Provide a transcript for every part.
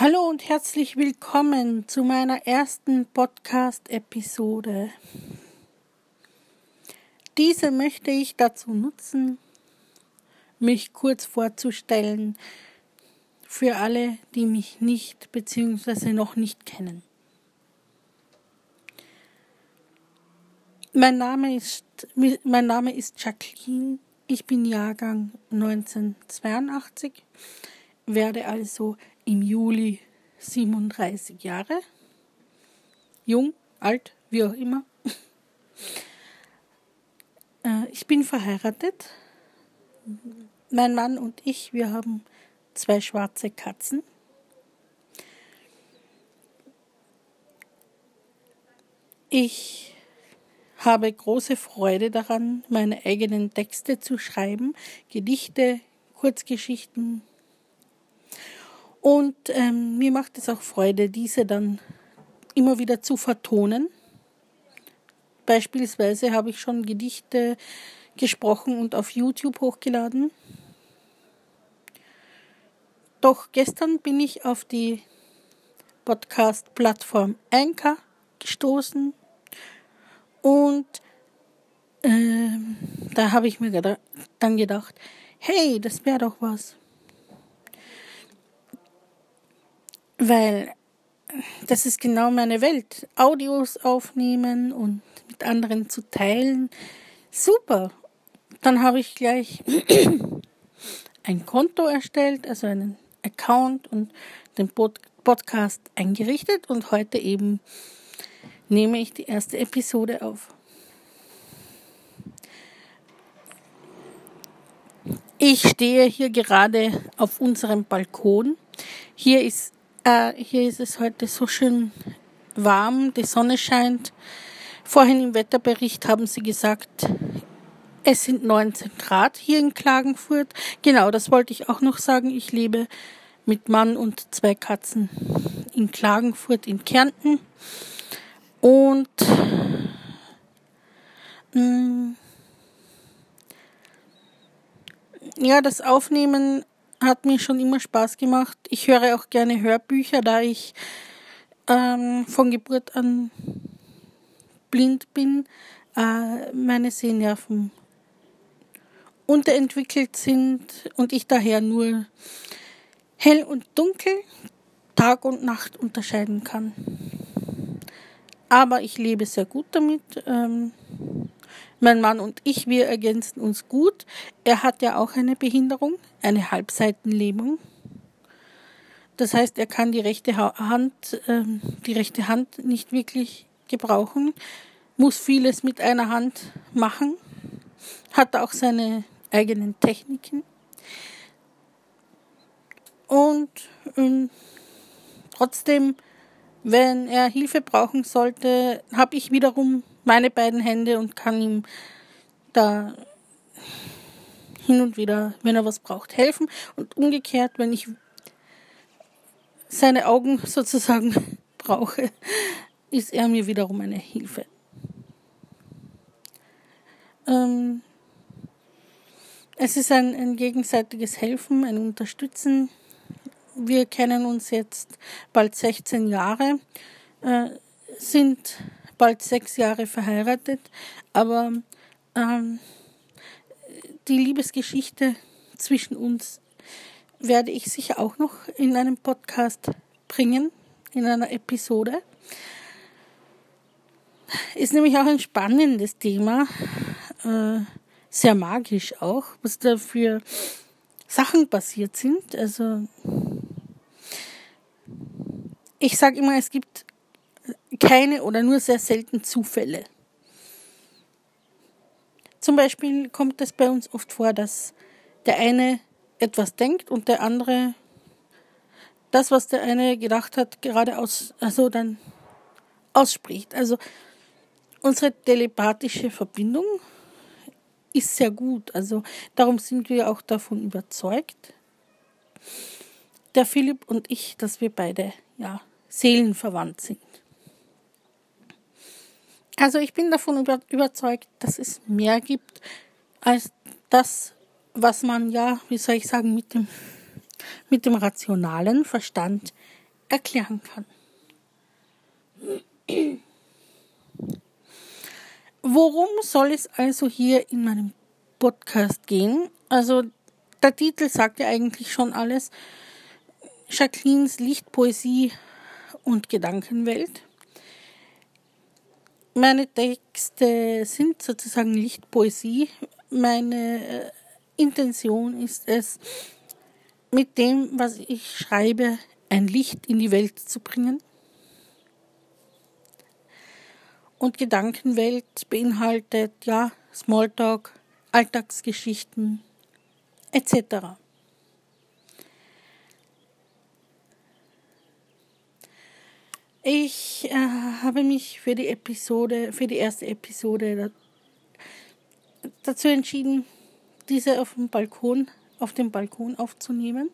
Hallo und herzlich willkommen zu meiner ersten Podcast-Episode. Diese möchte ich dazu nutzen, mich kurz vorzustellen für alle, die mich nicht bzw. noch nicht kennen. Mein Name ist, mein Name ist Jacqueline. Ich bin Jahrgang 1982, werde also im Juli 37 Jahre. Jung, alt, wie auch immer. Äh, ich bin verheiratet. Mein Mann und ich, wir haben zwei schwarze Katzen. Ich habe große Freude daran, meine eigenen Texte zu schreiben, Gedichte, Kurzgeschichten, und ähm, mir macht es auch Freude, diese dann immer wieder zu vertonen. Beispielsweise habe ich schon Gedichte gesprochen und auf YouTube hochgeladen. Doch gestern bin ich auf die Podcast-Plattform Anchor gestoßen und äh, da habe ich mir dann gedacht, hey, das wäre doch was. Weil das ist genau meine Welt. Audios aufnehmen und mit anderen zu teilen. Super. Dann habe ich gleich ein Konto erstellt, also einen Account und den Podcast eingerichtet und heute eben nehme ich die erste Episode auf. Ich stehe hier gerade auf unserem Balkon. Hier ist äh, hier ist es heute so schön warm, die Sonne scheint. Vorhin im Wetterbericht haben sie gesagt, es sind 19 Grad hier in Klagenfurt. Genau, das wollte ich auch noch sagen. Ich lebe mit Mann und zwei Katzen in Klagenfurt in Kärnten. Und mh, mm, ja, das Aufnehmen hat mir schon immer Spaß gemacht. Ich höre auch gerne Hörbücher, da ich ähm, von Geburt an blind bin, äh, meine Sehnerven unterentwickelt sind und ich daher nur hell und dunkel, Tag und Nacht unterscheiden kann. Aber ich lebe sehr gut damit. Ähm, mein Mann und ich, wir ergänzen uns gut. Er hat ja auch eine Behinderung, eine Halbseitenlähmung. Das heißt, er kann die rechte Hand, äh, die rechte Hand nicht wirklich gebrauchen, muss vieles mit einer Hand machen, hat auch seine eigenen Techniken. Und äh, trotzdem, wenn er Hilfe brauchen sollte, habe ich wiederum meine beiden Hände und kann ihm da hin und wieder, wenn er was braucht, helfen. Und umgekehrt, wenn ich seine Augen sozusagen brauche, ist er mir wiederum eine Hilfe. Ähm, es ist ein, ein gegenseitiges Helfen, ein Unterstützen. Wir kennen uns jetzt bald 16 Jahre, äh, sind bald sechs Jahre verheiratet, aber ähm, die Liebesgeschichte zwischen uns werde ich sicher auch noch in einem Podcast bringen, in einer Episode. Ist nämlich auch ein spannendes Thema, äh, sehr magisch auch, was da für Sachen passiert sind. Also ich sage immer, es gibt keine oder nur sehr selten Zufälle. Zum Beispiel kommt es bei uns oft vor, dass der eine etwas denkt und der andere das, was der eine gedacht hat, gerade aus, also dann ausspricht. Also unsere telepathische Verbindung ist sehr gut. Also darum sind wir auch davon überzeugt, der Philipp und ich, dass wir beide ja seelenverwandt sind. Also ich bin davon über, überzeugt, dass es mehr gibt als das, was man ja, wie soll ich sagen, mit dem, mit dem rationalen Verstand erklären kann. Worum soll es also hier in meinem Podcast gehen? Also der Titel sagt ja eigentlich schon alles. Jacquelines Lichtpoesie und Gedankenwelt. Meine Texte sind sozusagen Lichtpoesie. Meine äh, Intention ist es, mit dem, was ich schreibe, ein Licht in die Welt zu bringen. Und Gedankenwelt beinhaltet ja Smalltalk, Alltagsgeschichten etc. Ich äh, habe mich für die Episode, für die erste Episode dazu entschieden, diese auf dem Balkon, auf dem Balkon aufzunehmen,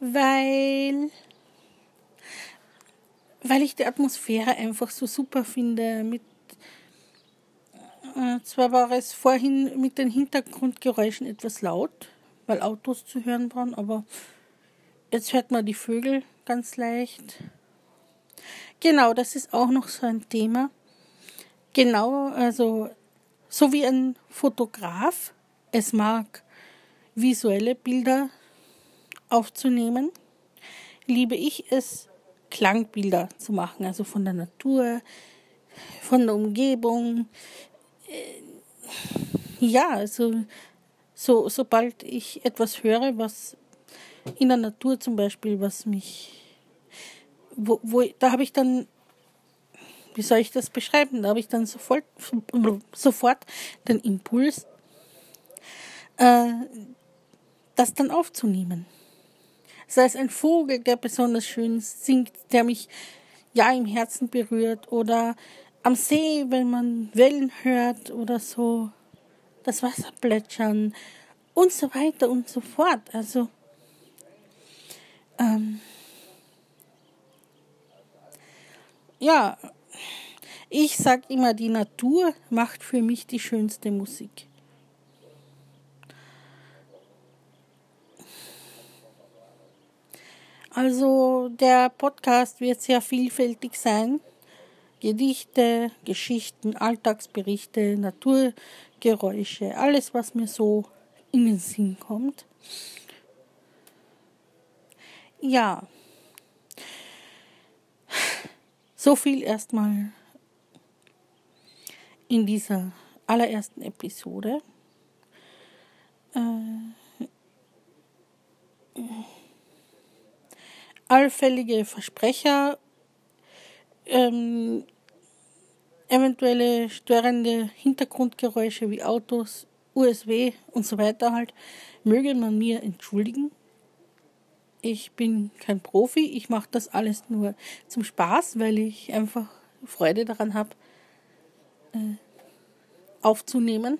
weil weil ich die Atmosphäre einfach so super finde mit äh, zwar war es vorhin mit den Hintergrundgeräuschen etwas laut, weil Autos zu hören waren, aber jetzt hört man die Vögel ganz leicht. Genau, das ist auch noch so ein Thema. Genau, also so wie ein Fotograf es mag, visuelle Bilder aufzunehmen, liebe ich es, Klangbilder zu machen, also von der Natur, von der Umgebung, äh, ja, also so, sobald ich etwas höre, was in der Natur zum Beispiel, was mich, wo, wo da habe ich dann, wie soll ich das beschreiben? Da habe ich dann sofort, sofort den Impuls, äh, das dann aufzunehmen. Sei es ein Vogel, der besonders schön singt, der mich ja im Herzen berührt oder am See, wenn man Wellen hört oder so, das Wasser plätschern und so weiter und so fort. Also, ähm, ja, ich sag immer, die Natur macht für mich die schönste Musik. Also der Podcast wird sehr vielfältig sein. Gedichte, Geschichten, Alltagsberichte, Naturgeräusche, alles, was mir so in den Sinn kommt. Ja, so viel erstmal in dieser allerersten Episode. Äh, allfällige Versprecher ähm, eventuelle störende Hintergrundgeräusche wie Autos, USW und so weiter halt, möge man mir entschuldigen. Ich bin kein Profi, ich mache das alles nur zum Spaß, weil ich einfach Freude daran habe, äh, aufzunehmen.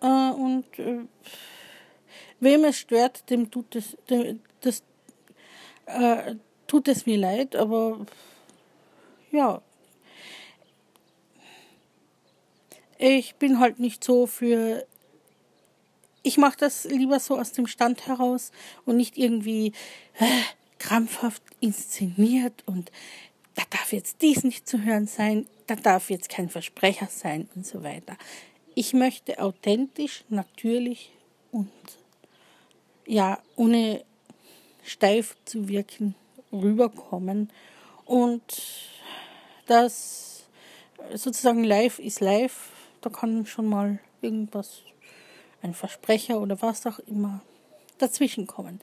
Äh, und äh, wem es stört, dem tut es, dem, das, äh, tut es mir leid, aber ja, ich bin halt nicht so für. Ich mache das lieber so aus dem Stand heraus und nicht irgendwie äh, krampfhaft inszeniert und da darf jetzt dies nicht zu hören sein, da darf jetzt kein Versprecher sein und so weiter. Ich möchte authentisch, natürlich und ja, ohne steif zu wirken, rüberkommen und das sozusagen live ist live, da kann schon mal irgendwas, ein Versprecher oder was auch immer dazwischen kommen.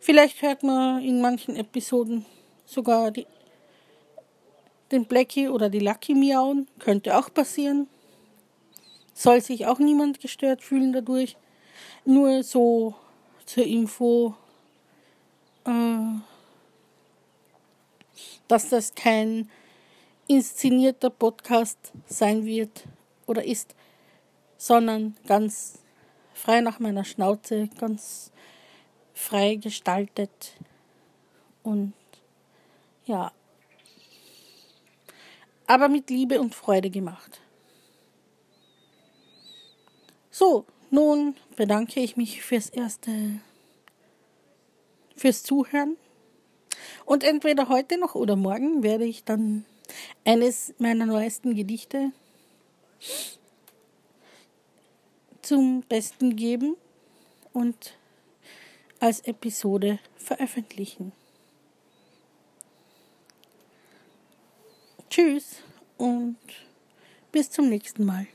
Vielleicht hört man in manchen Episoden sogar die, den Blackie oder die Lucky miauen, könnte auch passieren. Soll sich auch niemand gestört fühlen dadurch. Nur so zur Info, äh, dass das kein inszenierter Podcast sein wird oder ist, sondern ganz frei nach meiner Schnauze, ganz frei gestaltet und ja, aber mit Liebe und Freude gemacht. So, nun bedanke ich mich fürs erste fürs Zuhören. Und entweder heute noch oder morgen werde ich dann eines meiner neuesten Gedichte zum Besten geben und als Episode veröffentlichen. Tschüss und bis zum nächsten Mal.